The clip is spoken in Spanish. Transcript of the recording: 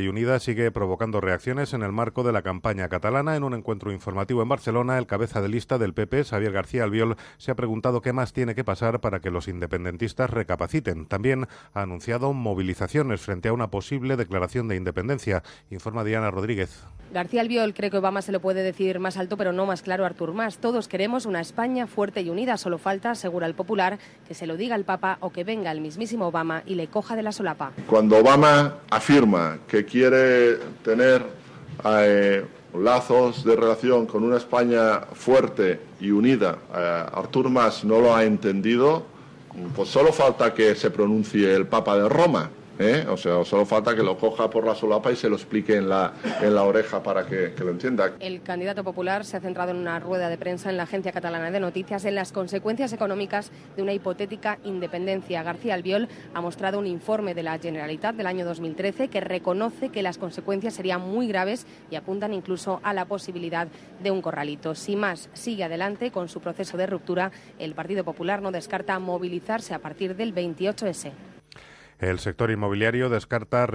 y unida sigue provocando reacciones en el marco de la campaña catalana. En un encuentro informativo en Barcelona, el cabeza de lista del PP, Xavier García Albiol, se ha preguntado qué más tiene que pasar para que los independentistas recapaciten. También ha anunciado movilizaciones frente a una posible declaración de independencia, informa Diana Rodríguez. García Albiol cree que Obama se lo puede decir más alto, pero no más claro Artur Mas. Todos queremos una España fuerte y unida. Solo falta, asegura el popular, que se lo diga el Papa o que venga el mismísimo Obama y le coja de la solapa. Cuando Obama afirma que quiere tener eh, lazos de relación con una España fuerte y unida, eh, Artur Mas no lo ha entendido, pues solo falta que se pronuncie el Papa de Roma. ¿Eh? O sea, solo falta que lo coja por la solapa y se lo explique en la, en la oreja para que, lo entienda. El candidato popular se ha centrado en una rueda de prensa en la Agencia Catalana de Noticias en las consecuencias económicas de una hipotética independencia. García Albiol ha mostrado un informe de la Generalitat del año 2013 que reconoce que las consecuencias serían muy graves y apuntan incluso a la posibilidad de un corralito. Si más sigue adelante con su proceso de ruptura, el Partido Popular no descarta movilizarse a partir del 28S. El sector inmobiliario descarta